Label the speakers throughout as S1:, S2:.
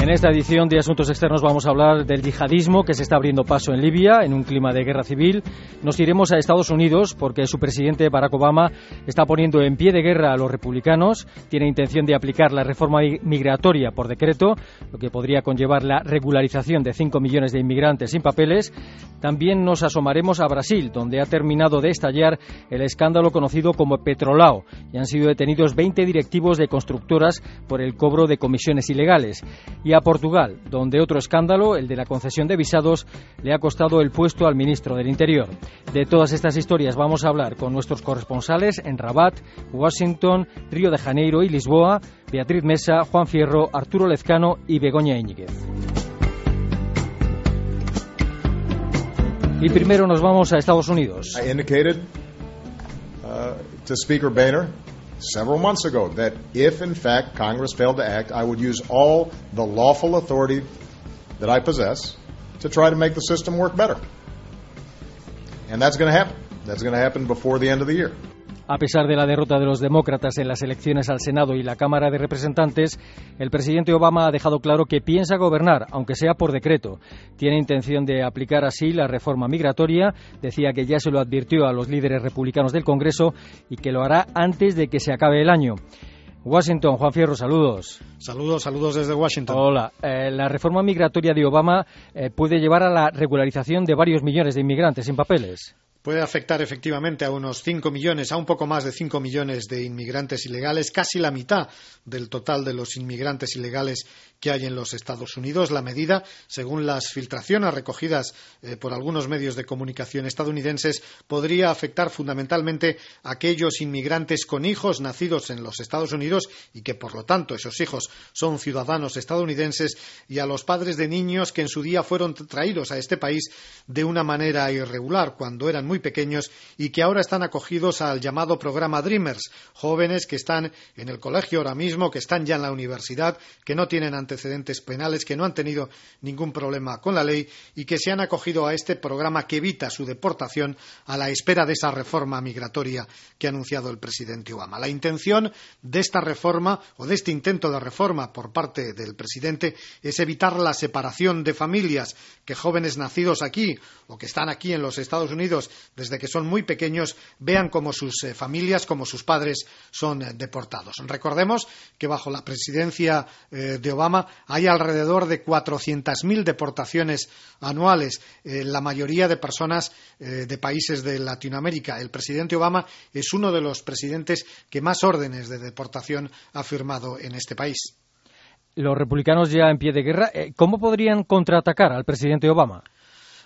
S1: En esta edición de Asuntos Externos vamos a hablar del yihadismo que se está abriendo paso en Libia en un clima de guerra civil. Nos iremos a Estados Unidos porque su presidente Barack Obama está poniendo en pie de guerra a los republicanos. Tiene intención de aplicar la reforma migratoria por decreto, lo que podría conllevar la regularización de 5 millones de inmigrantes sin papeles. También nos asomaremos a Brasil, donde ha terminado de estallar el escándalo conocido como Petrolao y han sido detenidos 20 directivos de constructoras por el cobro de comisiones ilegales a Portugal, donde otro escándalo, el de la concesión de visados, le ha costado el puesto al ministro del Interior. De todas estas historias vamos a hablar con nuestros corresponsales en Rabat, Washington, Río de Janeiro y Lisboa, Beatriz Mesa, Juan Fierro, Arturo Lezcano y Begoña Íñiguez. Y primero nos vamos a Estados Unidos.
S2: Several months ago that if, in fact, Congress failed to act, I would use all the lawful authority that I possess to try to make the system work better. And that's going to happen. That's going to happen before the end of the year.
S1: A pesar de la derrota de los demócratas en las elecciones al Senado y la Cámara de Representantes, el presidente Obama ha dejado claro que piensa gobernar, aunque sea por decreto. Tiene intención de aplicar así la reforma migratoria. Decía que ya se lo advirtió a los líderes republicanos del Congreso y que lo hará antes de que se acabe el año. Washington, Juan Fierro, saludos.
S3: Saludos, saludos desde Washington.
S1: Hola. Eh, la reforma migratoria de Obama eh, puede llevar a la regularización de varios millones de inmigrantes sin papeles
S3: puede afectar efectivamente a unos 5 millones, a un poco más de 5 millones de inmigrantes ilegales, casi la mitad del total de los inmigrantes ilegales que hay en los Estados Unidos. La medida, según las filtraciones recogidas eh, por algunos medios de comunicación estadounidenses, podría afectar fundamentalmente a aquellos inmigrantes con hijos nacidos en los Estados Unidos y que, por lo tanto, esos hijos son ciudadanos estadounidenses y a los padres de niños que en su día fueron traídos a este país de una manera irregular cuando eran muy pequeños y que ahora están acogidos al llamado programa Dreamers, jóvenes que están en el colegio ahora mismo, que están ya en la universidad, que no tienen antecedentes penales, que no han tenido ningún problema con la ley y que se han acogido a este programa que evita su deportación a la espera de esa reforma migratoria que ha anunciado el presidente Obama. La intención de esta reforma o de este intento de reforma por parte del presidente es evitar la separación de familias que jóvenes nacidos aquí o que están aquí en los Estados Unidos desde que son muy pequeños, vean cómo sus eh, familias, como sus padres son eh, deportados. Recordemos que bajo la presidencia eh, de Obama hay alrededor de 400.000 deportaciones anuales, la mayoría de personas de países de Latinoamérica. El presidente Obama es uno de los presidentes que más órdenes de deportación ha firmado en este país.
S1: Los republicanos ya en pie de guerra, ¿cómo podrían contraatacar al presidente Obama?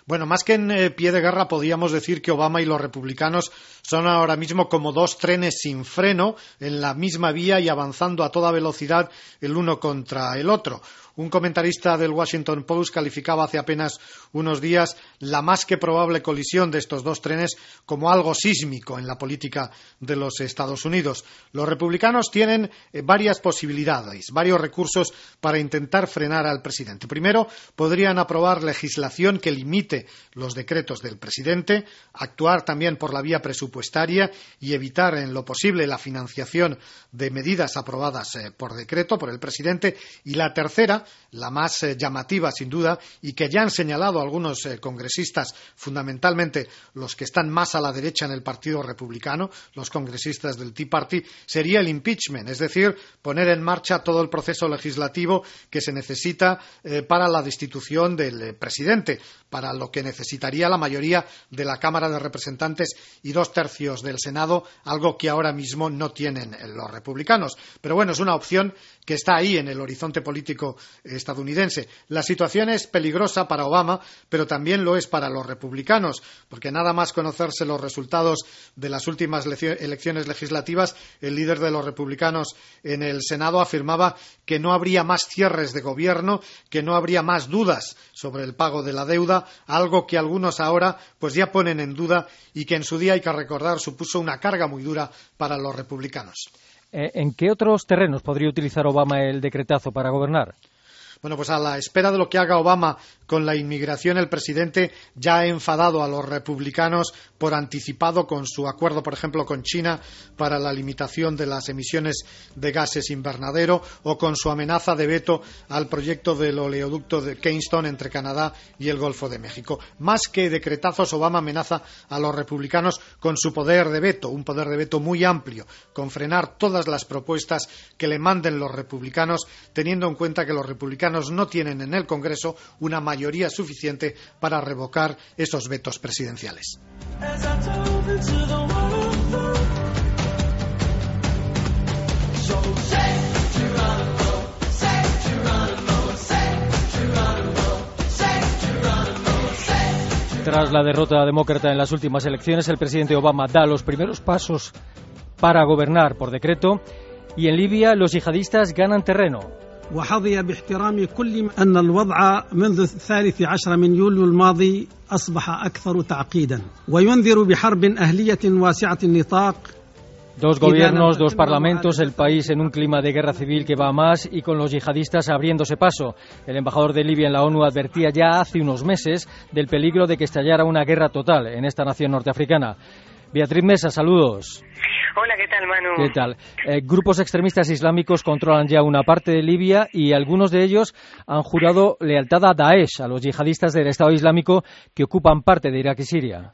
S3: Bueno, más que en eh, pie de guerra, podríamos decir que Obama y los republicanos son ahora mismo como dos trenes sin freno en la misma vía y avanzando a toda velocidad el uno contra el otro. Un comentarista del Washington Post calificaba hace apenas unos días la más que probable colisión de estos dos trenes como algo sísmico en la política de los Estados Unidos. Los republicanos tienen eh, varias posibilidades, varios recursos para intentar frenar al presidente. Primero, podrían aprobar legislación que limite los decretos del presidente, actuar también por la vía presupuestaria y evitar en lo posible la financiación de medidas aprobadas eh, por decreto por el presidente. Y la tercera, la más eh, llamativa sin duda y que ya han señalado algunos eh, congresistas, fundamentalmente los que están más a la derecha en el Partido Republicano, los congresistas del Tea Party, sería el impeachment, es decir, poner en marcha todo el proceso legislativo que se necesita eh, para la destitución del presidente, para lo que necesitaría la mayoría de la Cámara de Representantes y dos tercios del Senado, algo que ahora mismo no tienen los republicanos. Pero bueno, es una opción que está ahí en el horizonte político estadounidense. La situación es peligrosa para Obama, pero también lo es para los republicanos, porque nada más conocerse los resultados de las últimas elecciones legislativas, el líder de los republicanos en el Senado afirmaba que no habría más cierres de gobierno, que no habría más dudas sobre el pago de la deuda, algo que algunos ahora pues ya ponen en duda y que en su día hay que recordar supuso una carga muy dura para los republicanos.
S1: Eh, ¿En qué otros terrenos podría utilizar Obama el decretazo para gobernar?
S3: Bueno, pues a la espera de lo que haga Obama con la inmigración, el presidente ya ha enfadado a los republicanos por anticipado con su acuerdo, por ejemplo, con China para la limitación de las emisiones de gases invernadero o con su amenaza de veto al proyecto del oleoducto de Keystone entre Canadá y el Golfo de México. Más que decretazos, Obama amenaza a los republicanos con su poder de veto, un poder de veto muy amplio, con frenar todas las propuestas que le manden los republicanos, teniendo en cuenta que los republicanos no tienen en el Congreso una suficiente para revocar esos vetos presidenciales.
S1: Tras la derrota demócrata en las últimas elecciones, el presidente Obama da los primeros pasos para gobernar por decreto y en Libia los yihadistas ganan terreno.
S4: وحظي باحترام كل أن الوضع منذ الثالث عشر من يوليو الماضي أصبح أكثر تعقيدا وينذر بحرب أهلية واسعة النطاق
S1: Dos gobiernos, dos parlamentos, el país en un clima de guerra civil que va a más y con los yihadistas abriéndose paso. El embajador de Libia en la ONU advertía ya hace unos meses del peligro de que estallara una guerra total en esta nación norteafricana. Beatriz Mesa, saludos.
S5: Hola, ¿qué tal, Manu?
S1: ¿Qué tal? Eh, grupos extremistas islámicos controlan ya una parte de Libia y algunos de ellos han jurado lealtad a Daesh, a los yihadistas del Estado Islámico que ocupan parte de Irak y Siria.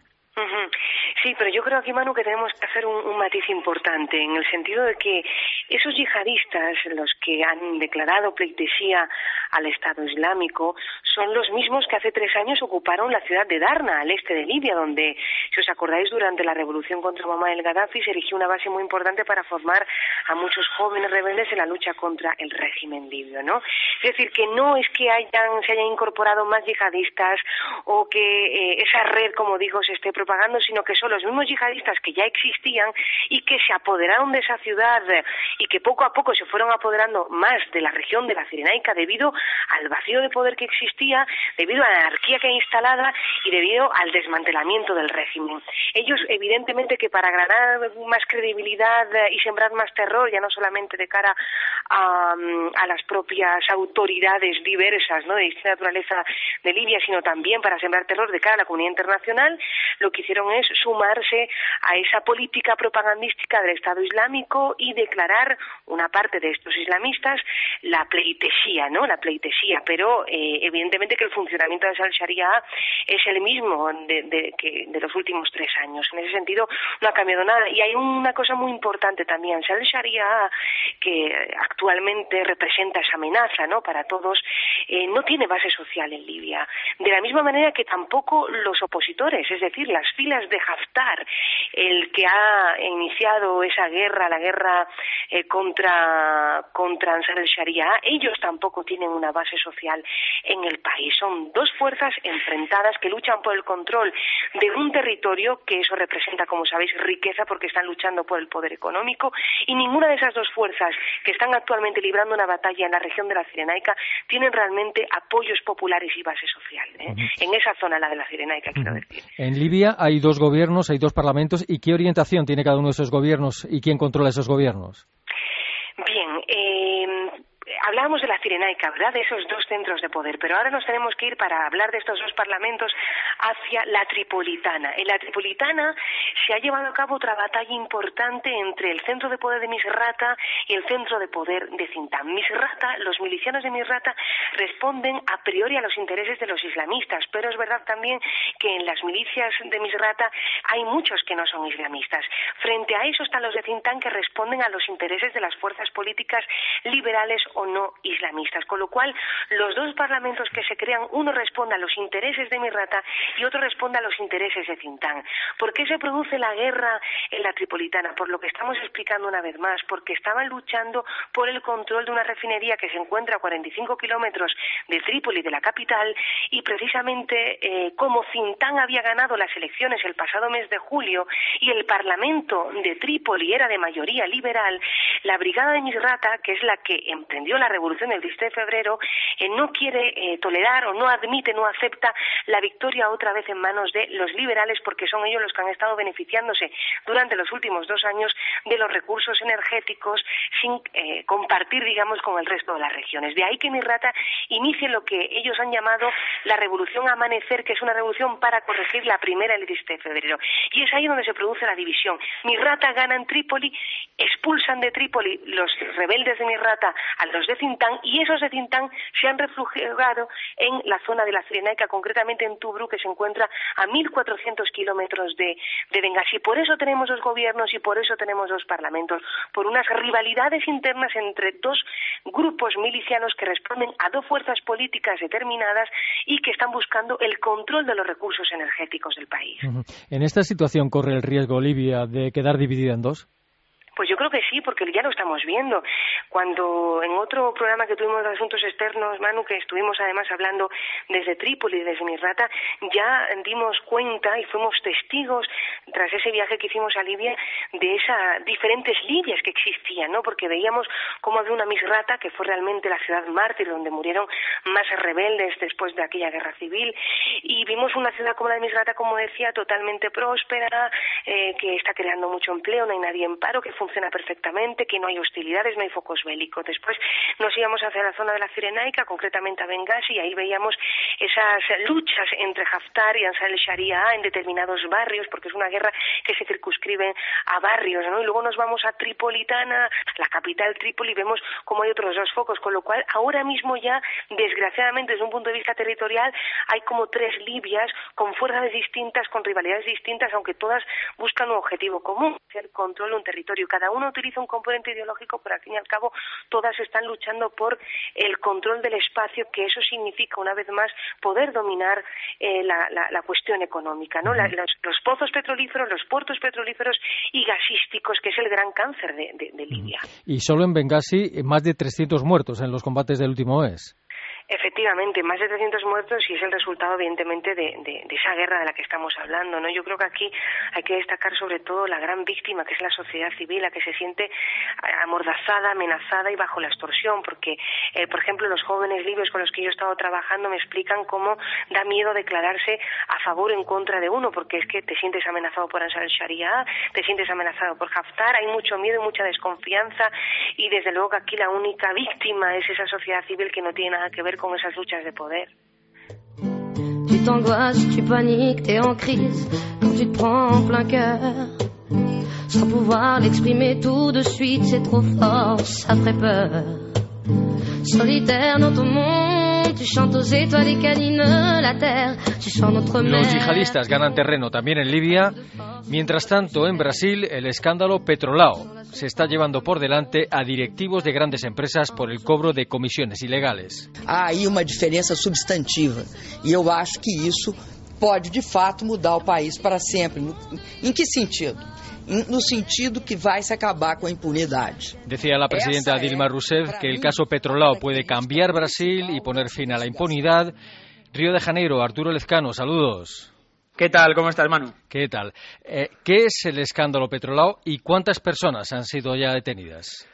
S5: Sí, pero yo creo aquí, Manu, que tenemos que hacer un, matiz importante, en el sentido de que esos yihadistas, los que han declarado pleitesía al Estado Islámico, son los mismos que hace tres años ocuparon la ciudad de Darna, al este de Libia, donde, si os acordáis, durante la revolución contra Muammar el Gaddafi se erigió una base muy importante para formar a muchos jóvenes rebeldes en la lucha contra el régimen libio, ¿no? Es decir, que no es que hayan, se hayan incorporado más yihadistas o que eh, esa red, como digo, se esté propagando, sino que son los mismos yihadistas que ya existían y que se apoderaron de esa ciudad y que poco a poco se fueron apoderando más de la región de la Cirenaica debido al vacío de poder que existía, debido a la anarquía que hay instalada y debido al desmantelamiento del régimen. Ellos, evidentemente, que para ganar más credibilidad y sembrar más terror, ya no solamente de cara a, a las propias autoridades diversas ¿no? de distinta naturaleza de Libia, sino también para sembrar terror de cara a la comunidad internacional, lo que hicieron es sumar sumarse a esa política propagandística del Estado Islámico y declarar una parte de estos islamistas la pleitesía, ¿no? La pleitesía, pero eh, evidentemente que el funcionamiento de al Sharia es el mismo de, que, de los últimos tres años. En ese sentido no ha cambiado nada. Y hay una cosa muy importante también. Al Sharia, que actualmente representa esa amenaza, ¿no? Para todos, eh, no tiene base social en Libia. De la misma manera que tampoco los opositores, es decir, las filas de el que ha iniciado esa guerra, la guerra eh, contra, contra Ansar el Sharia, ellos tampoco tienen una base social en el país. Son dos fuerzas enfrentadas que luchan por el control de un territorio que eso representa, como sabéis, riqueza porque están luchando por el poder económico y ninguna de esas dos fuerzas que están actualmente librando una batalla en la región de la Cirenaica tienen realmente apoyos populares y base social. ¿eh? En esa zona, la de la Cirenaica, quiero decir.
S1: En Libia hay dos gobiernos hay dos parlamentos, ¿y qué orientación tiene cada uno de esos gobiernos y quién controla esos gobiernos?
S5: Hablábamos de la Cirenaica, ¿verdad? De esos dos centros de poder, pero ahora nos tenemos que ir para hablar de estos dos parlamentos hacia la Tripolitana. En la Tripolitana se ha llevado a cabo otra batalla importante entre el centro de poder de Misrata y el centro de poder de Cintan. Misrata, los milicianos de Misrata responden a priori a los intereses de los islamistas, pero es verdad también que en las milicias de Misrata hay muchos que no son islamistas. Frente a eso están los de Cintan que responden a los intereses de las fuerzas políticas liberales o no islamistas. Con lo cual, los dos parlamentos que se crean, uno responde a los intereses de Mirrata y otro responde a los intereses de Cintán. ¿Por qué se produce la guerra en la Tripolitana? Por lo que estamos explicando una vez más, porque estaban luchando por el control de una refinería que se encuentra a 45 kilómetros de Trípoli, de la capital, y precisamente eh, como Cintán había ganado las elecciones el pasado mes de julio y el Parlamento de Trípoli era de mayoría liberal, la brigada de Misrata, que es la que emprendió la revolución del 17 de febrero, eh, no quiere eh, tolerar o no admite, no acepta la victoria otra vez en manos de los liberales porque son ellos los que han estado beneficiándose durante los últimos dos años de los recursos energéticos sin eh, compartir, digamos, con el resto de las regiones. De ahí que Mirrata inicie lo que ellos han llamado la revolución amanecer, que es una revolución para corregir la primera el 17 de febrero. Y es ahí donde se produce la división. Mirrata gana en Trípoli, expulsan de Trípoli los rebeldes de Mirrata a los de Cintán y esos de Cintán se han refugiado en la zona de la Cirenaica, concretamente en Tubru, que se encuentra a 1.400 kilómetros de, de Benghazi. Por eso tenemos los gobiernos y por eso tenemos los parlamentos, por unas rivalidades internas entre dos grupos milicianos que responden a dos fuerzas políticas determinadas y que están buscando el control de los recursos energéticos del país.
S1: ¿En esta situación corre el riesgo Libia de quedar dividida en dos?
S5: Pues yo creo que sí, porque ya lo estamos viendo. Cuando en otro programa que tuvimos de asuntos externos, Manu, que estuvimos además hablando desde Trípoli, desde Misrata, ya dimos cuenta y fuimos testigos, tras ese viaje que hicimos a Libia, de esas diferentes Libias que existían, ¿no? Porque veíamos cómo había una Misrata, que fue realmente la ciudad mártir, donde murieron más rebeldes después de aquella guerra civil, y vimos una ciudad como la de Misrata, como decía, totalmente próspera, eh, que está creando mucho empleo, no hay nadie en paro, que funciona perfectamente, que no hay hostilidades, no hay focos bélicos. Después nos íbamos hacia la zona de la Cirenaica, concretamente a Benghazi, y ahí veíamos esas luchas entre Haftar y Ansar el-Sharia en determinados barrios, porque es una guerra que se circunscribe a barrios, ¿no? Y luego nos vamos a Tripolitana, la capital Trípoli, y vemos cómo hay otros dos focos, con lo cual ahora mismo ya, desgraciadamente, desde un punto de vista territorial, hay como tres Libias con fuerzas distintas, con rivalidades distintas, aunque todas buscan un objetivo común, el control de un territorio cada uno utiliza un componente ideológico, pero al fin y al cabo todas están luchando por el control del espacio, que eso significa, una vez más, poder dominar eh, la, la, la, cuestión económica, ¿no? La, los, los, pozos petrolíferos, los puertos petrolíferos y gasísticos, que es el gran cáncer de, de, de Libia.
S1: Y solo en Benghazi, más de 300 muertos en los combates del último mes.
S5: Efectivamente, más de 300 muertos y es el resultado, evidentemente, de, esa guerra de la que estamos hablando. ¿no? Yo creo que aquí hay que destacar sobre todo la gran víctima, que es la sociedad civil, la que se siente amordazada, amenazada y bajo la extorsión, porque, eh, por ejemplo, los jóvenes libios con los que yo he estado trabajando me explican cómo da miedo declararse a favor o en contra de uno, porque es que te sientes amenazado por Ansar el-Sharia, te sientes amenazado por Haftar, hay mucho miedo y mucha desconfianza, y desde luego que aquí la única víctima es esa sociedad civil que no tiene nada que ver con esas luchas de poder.
S6: Tu t'angoisses, tu paniques, t'es en crise quand tu te prends en plein cœur. Sans pouvoir l'exprimer tout de suite, c'est trop fort, ça ferait peur. Solitaire dans ton monde, tu chantes aux étoiles et la terre, tu notre mer.
S1: Los yihadistas ganan terreno también en Libia. Mientras tanto, en Brasil, el escándalo Petrolao se está llevando por delante a directivos de grandes empresas por el cobro de comisiones ilegales.
S7: Há aí uma diferença substantiva e eu acho que isso pode de fato mudar o país para sempre. Em que sentido? No sentido que vai se acabar com a impunidade.
S1: Decía la presidenta Dilma Rousseff que el caso Petrolao puede cambiar Brasil y poner fin a la impunidad. Río de Janeiro, Arturo Lezcano, saludos.
S8: ¿Qué tal? ¿Cómo estás, Manu?
S1: ¿Qué tal? Eh, ¿Qué es el escándalo Petrolao y cuántas personas han sido ya detenidas?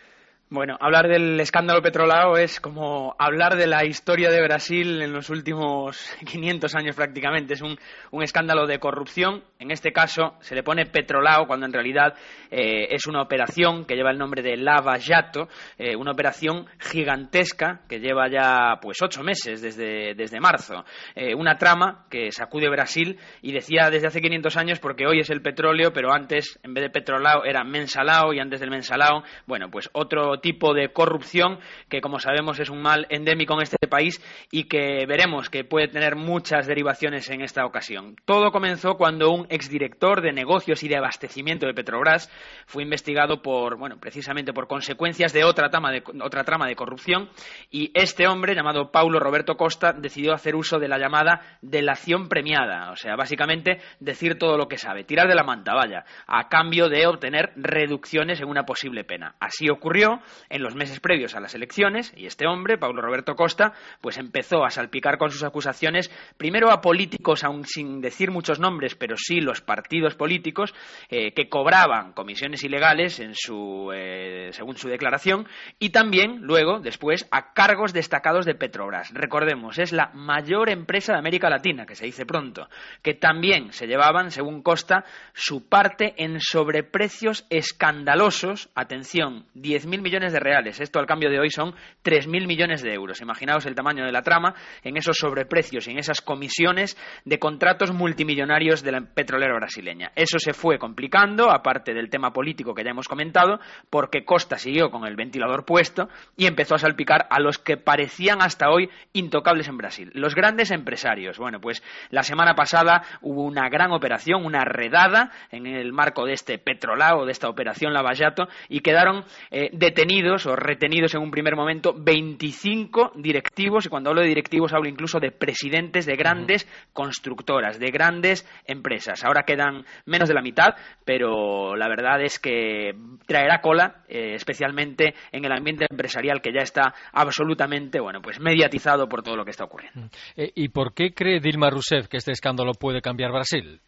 S8: Bueno, hablar del escándalo petrolao es como hablar de la historia de Brasil en los últimos 500 años prácticamente. Es un, un escándalo de corrupción. En este caso se le pone petrolao cuando en realidad eh, es una operación que lleva el nombre de Lava Jato, eh, una operación gigantesca que lleva ya pues ocho meses desde, desde marzo. Eh, una trama que sacude Brasil y decía desde hace 500 años porque hoy es el petróleo, pero antes en vez de petrolao era mensalao y antes del mensalao, bueno, pues otro tipo de corrupción que, como sabemos, es un mal endémico en este país y que veremos que puede tener muchas derivaciones en esta ocasión. Todo comenzó cuando un exdirector de negocios y de abastecimiento de Petrobras fue investigado por, bueno, precisamente por consecuencias de otra trama de, otra trama de corrupción y este hombre, llamado Paulo Roberto Costa, decidió hacer uso de la llamada delación premiada, o sea, básicamente decir todo lo que sabe, tirar de la manta, vaya, a cambio de obtener reducciones en una posible pena. Así ocurrió en los meses previos a las elecciones y este hombre, Paulo Roberto Costa, pues empezó a salpicar con sus acusaciones primero a políticos, aun sin decir muchos nombres, pero sí los partidos políticos eh, que cobraban comisiones ilegales en su, eh, según su declaración y también luego, después, a cargos destacados de Petrobras. Recordemos, es la mayor empresa de América Latina, que se dice pronto, que también se llevaban, según Costa, su parte en sobreprecios escandalosos, atención, 10.000 millones de reales, esto al cambio de hoy son 3.000 millones de euros. Imaginaos el tamaño de la trama en esos sobreprecios y en esas comisiones de contratos multimillonarios de la petrolera brasileña. Eso se fue complicando, aparte del tema político que ya hemos comentado, porque Costa siguió con el ventilador puesto y empezó a salpicar a los que parecían hasta hoy intocables en Brasil. Los grandes empresarios. Bueno, pues la semana pasada hubo una gran operación, una redada en el marco de este petrolao, de esta operación Lavallato, y quedaron eh, detenidos o retenidos en un primer momento 25 directivos, y cuando hablo de directivos hablo incluso de presidentes de grandes constructoras, de grandes empresas. Ahora quedan menos de la mitad, pero la verdad es que traerá cola, eh, especialmente en el ambiente empresarial que ya está absolutamente, bueno, pues mediatizado por todo lo que está ocurriendo.
S1: Eh, ¿Y por qué cree Dilma Rousseff que este escándalo puede cambiar Brasil?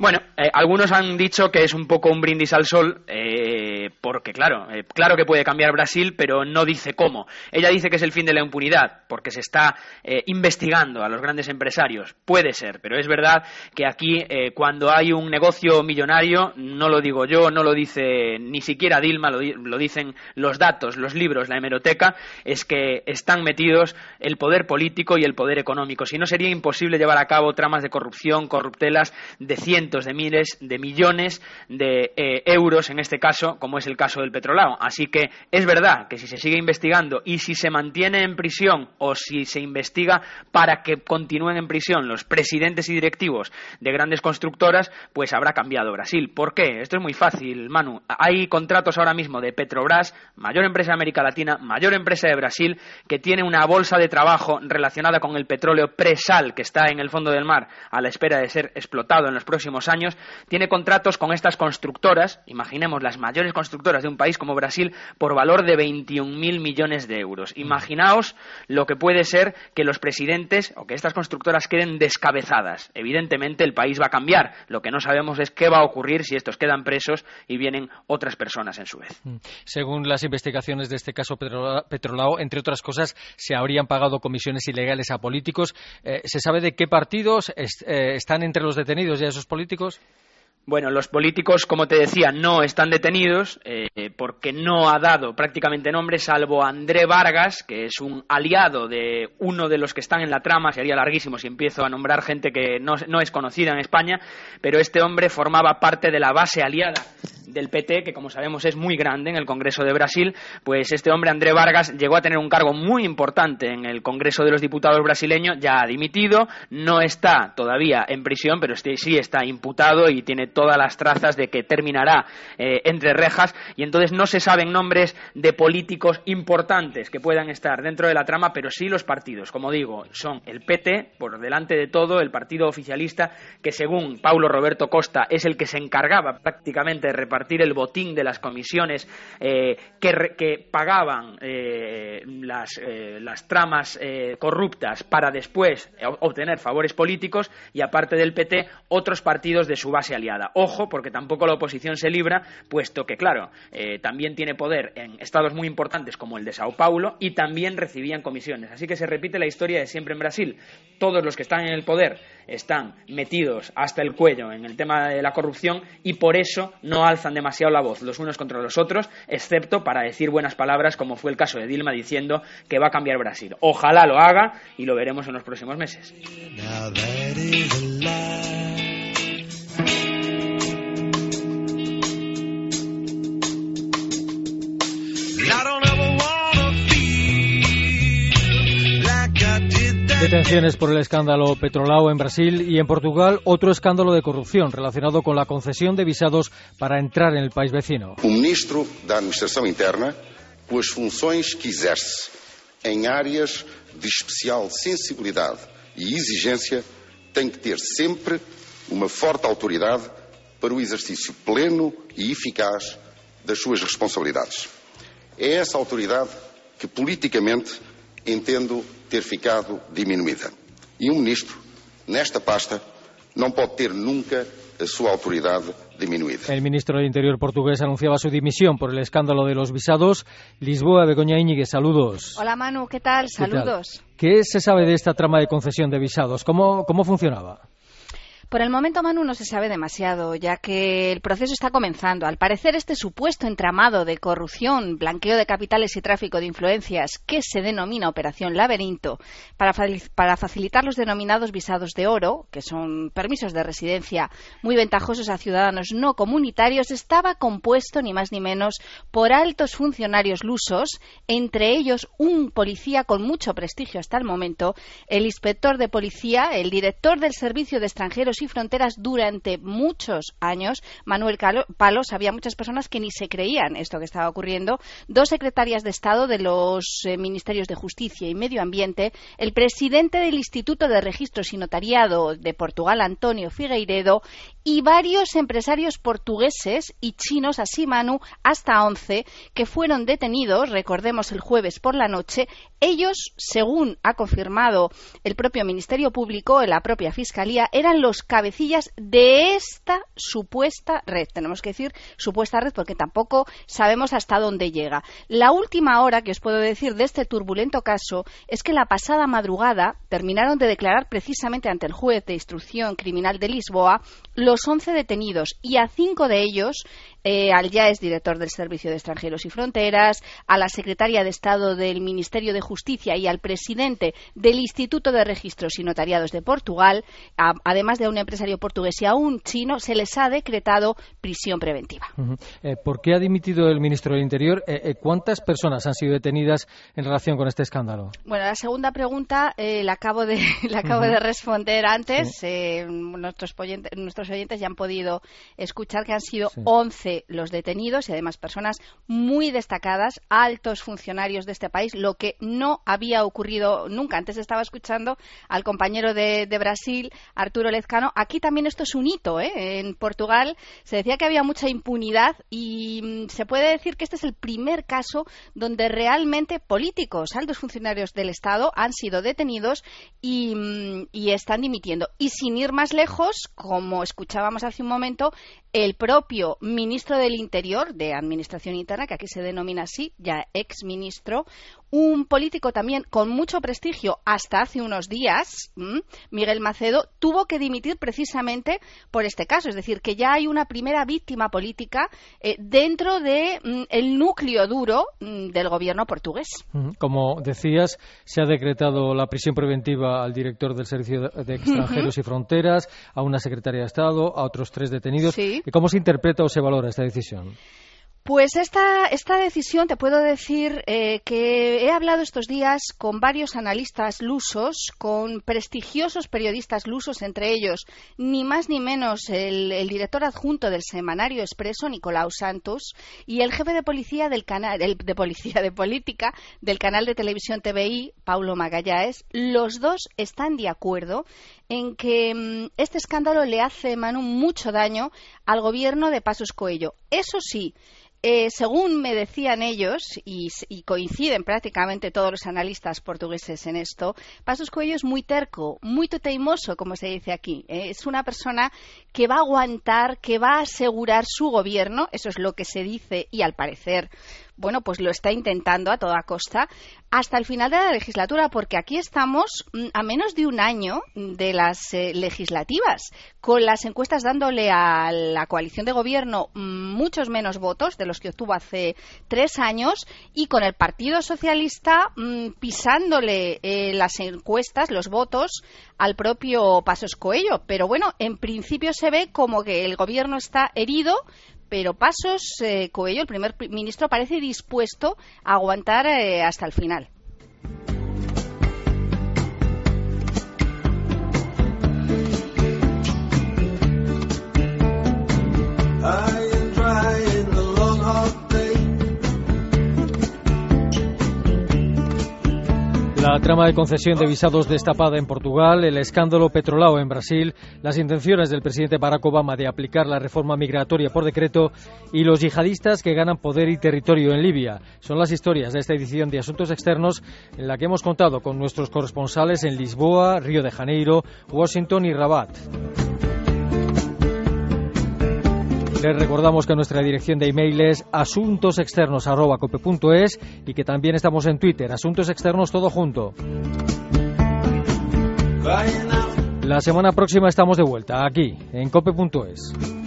S8: Bueno, eh, algunos han dicho que es un poco un brindis al sol, eh, porque claro, eh, claro que puede cambiar Brasil, pero no dice cómo. Ella dice que es el fin de la impunidad, porque se está investigando a los grandes empresarios. Puede ser, pero es verdad que aquí, cuando hay un negocio millonario, no lo digo yo, no lo dice ni siquiera Dilma, lo, lo dicen los datos, los libros, la hemeroteca, es que están metidos el poder político y el poder económico. Si no, sería imposible llevar a cabo tramas de corrupción, corruptelas de cientos de miles de millones de eh, euros, en este caso, como es el caso del petrolao. Así que es verdad que si se sigue investigando y si se mantiene en prisión o si se investiga para que continúen en prisión los presidentes y directivos de grandes constructoras, pues habrá cambiado Brasil. ¿Por qué? Esto es muy fácil, Manu. Hay contratos ahora mismo de Petrobras, mayor empresa de América Latina, mayor empresa de Brasil, que tiene una bolsa de trabajo relacionada con el petróleo presal que está en el fondo del mar a la espera de ser explotado en los próximos años, tiene contratos con estas constructoras, imaginemos las mayores constructoras de un país como Brasil, por valor de 21.000 millones de euros. Imaginaos lo que puede ser que los presidentes o que estas constructoras queden descabezadas. Evidentemente el país va a cambiar. Lo que no sabemos es qué va a ocurrir si estos quedan presos y vienen otras personas en su vez.
S1: Mm. Según las investigaciones de este caso Petrolao, entre otras cosas, se habrían pagado comisiones ilegales a políticos. Eh, ¿Se sabe de qué partidos eh, están entre los detenidos ya esos políticos? Políticos?
S8: Bueno, los políticos, como te decía, no están detenidos eh, porque no ha dado prácticamente nombre, salvo André Vargas, que es un aliado de uno de los que están en la trama. Sería larguísimo si empiezo a nombrar gente que no, no es conocida en España, pero este hombre formaba parte de la base aliada del PT, que como sabemos es muy grande en el Congreso de Brasil, pues este hombre, André Vargas, llegó a tener un cargo muy importante en el Congreso de los Diputados brasileño, ya ha dimitido, no está todavía en prisión, pero este sí está imputado y tiene todas las trazas de que terminará eh, entre rejas, y entonces no se saben nombres de políticos importantes que puedan estar dentro de la trama, pero sí los partidos, como digo, son el PT, por delante de todo, el partido oficialista, que según Paulo Roberto Costa es el que se encargaba prácticamente de repartir el botín de las comisiones eh, que, pagaban eh, las, las, tramas corruptas para después obtener favores políticos y aparte del PT otros partidos de su base aliada. Ojo, porque tampoco la oposición se libra, puesto que, claro, también tiene poder en estados muy importantes como el de Sao Paulo y también recibían comisiones. Así que se repite la historia de siempre en Brasil. Todos los que están en el poder están metidos hasta el cuello en el tema de la corrupción y por eso no alzan demasiado la voz los unos contra los otros, excepto para decir buenas palabras, como fue el caso de Dilma diciendo que va a cambiar Brasil. Ojalá lo haga y lo veremos en los próximos meses.
S1: Detenciones por el escándalo Petrolao en Brasil y en Portugal otro escándalo de corrupción relacionado con la concesión de visados para entrar en el país vecino.
S9: O ministro da Administração Interna, com as funções que exerce em áreas de especial sensibilidade e exigência, tem que ter sempre uma forte autoridade para o exercício pleno e eficaz das suas responsabilidades. É essa autoridade que politicamente entendo ter ficado diminuída. E um ministro, nesta pasta, não pode ter nunca a sua autoridade disminuida.
S1: El ministro del Interior portugués anunciaba su dimisión por el escándalo de los visados. Lisboa, Begoña Íñiguez, saludos.
S10: Hola Manu, ¿qué tal?
S1: ¿Qué tal?
S10: Saludos.
S1: ¿Qué se sabe de esta trama de concesión de visados? ¿Cómo, cómo funcionaba?
S10: Por el momento, Manu, no se sabe demasiado, ya que el proceso está comenzando. Al parecer, este supuesto entramado de corrupción, blanqueo de capitales y tráfico de influencias, que se denomina Operación Laberinto, para, fa- para facilitar los denominados visados de oro, que son permisos de residencia muy ventajosos a ciudadanos no comunitarios, estaba compuesto ni más ni menos por altos funcionarios lusos, entre ellos un policía con mucho prestigio hasta el momento, el inspector de policía, el director del Servicio de Extranjeros y Fronteras durante muchos años, Manuel Palos. Había muchas personas que ni se creían esto que estaba ocurriendo. Dos secretarias de Estado de los eh, Ministerios de Justicia y Medio Ambiente, el presidente del Instituto de Registros y Notariado de Portugal, Antonio Figueiredo, y varios empresarios portugueses y chinos, así Manu, hasta 11, que fueron detenidos, recordemos el jueves por la noche. Ellos, según ha confirmado el propio Ministerio Público, la propia Fiscalía, eran los cabecillas de esta supuesta red. Tenemos que decir supuesta red porque tampoco sabemos hasta dónde llega. La última hora que os puedo decir de este turbulento caso es que la pasada madrugada terminaron de declarar precisamente ante el juez de instrucción criminal de Lisboa los 11 detenidos y a cinco de ellos, eh, al ya es director del Servicio de Extranjeros y Fronteras, a la secretaria de Estado del Ministerio de Justicia y al presidente del Instituto de Registros y Notariados de Portugal, a- además de a un empresario portugués y a un chino, se les ha decretado prisión preventiva.
S1: Eh, ¿Por qué ha dimitido el ministro del Interior? Eh, ¿Cuántas personas han sido detenidas en relación con este escándalo?
S10: Bueno, la segunda pregunta la acabo de la acabo de responder antes. Nuestros, oyentes, nuestros oyentes ya han podido escuchar que han sido
S1: Sí.
S10: 11 los detenidos y además personas muy destacadas, altos funcionarios de este país, lo que no había ocurrido nunca. Antes estaba escuchando al compañero de, Brasil, Arturo Lezcano. Aquí también esto es un hito. ¿eh? En Portugal se decía que había mucha impunidad y mm, se puede decir que este es el primer caso donde realmente políticos, altos funcionarios del Estado han sido detenidos y, mm, y están dimitiendo. Y sin ir más lejos, como escuchábamos hace un momento, el propio ministro del Interior, de Administración Interna, que aquí se denomina así, ya ex ministro, un político también con mucho prestigio hasta hace unos días. Miguel Macedo, tuvo que dimitir precisamente por este caso. Es decir, que ya hay una primera víctima política eh, dentro del núcleo duro del gobierno portugués.
S1: Como decías, se ha decretado la prisión preventiva al director del Servicio de de Extranjeros y Fronteras, a una secretaria de Estado, a otros tres detenidos.
S10: Sí.
S1: ¿Y ¿Cómo se interpreta o se valora esta decisión?
S10: Pues esta, decisión, te puedo decir eh, que he hablado estos días con varios analistas lusos, con prestigiosos periodistas lusos, entre ellos ni más ni menos el, director adjunto del semanario Expreso, Nicolau Santos, y el jefe de policía del canal, de policía de política del canal de televisión TVI, Paulo Magallanes. Los dos están de acuerdo en que mm, este escándalo le hace, Manu, mucho daño al gobierno de Pasos Coelho. Eso sí, eh, según me decían ellos, y, coinciden prácticamente todos los analistas portugueses en esto, Pasos Coelho es muy terco, muy teimoso, como se dice aquí. Eh, es una persona que va a aguantar, que va a asegurar su gobierno, eso es lo que se dice y al parecer, bueno, pues lo está intentando a toda costa, hasta el final de la legislatura, porque aquí estamos mm, a menos de un año de las eh, legislativas, con las encuestas dándole a la coalición de gobierno muchos menos votos de los que obtuvo hace tres años y con el Partido Socialista mm, pisándole eh, las encuestas, los votos, al propio Pasos Coelho. Pero bueno, en principio se ve como que el gobierno está herido, pero Pasos eh, Coelho, el primer pri- ministro, parece dispuesto a aguantar eh, hasta el final.
S1: La trama de concesión de visados destapada en Portugal, el escándalo petrolao en Brasil, las intenciones del presidente Barack Obama de aplicar la reforma migratoria por decreto y los yihadistas que ganan poder y territorio en Libia. Son las historias de esta edición de Asuntos Externos en la que hemos contado con nuestros corresponsales en Lisboa, Río de Janeiro, Washington y Rabat. Les recordamos que nuestra dirección de email es asuntosexternos.cope.es y que también estamos en Twitter, Asuntos Externos todo junto. La semana próxima estamos de vuelta, aquí, en cope.es.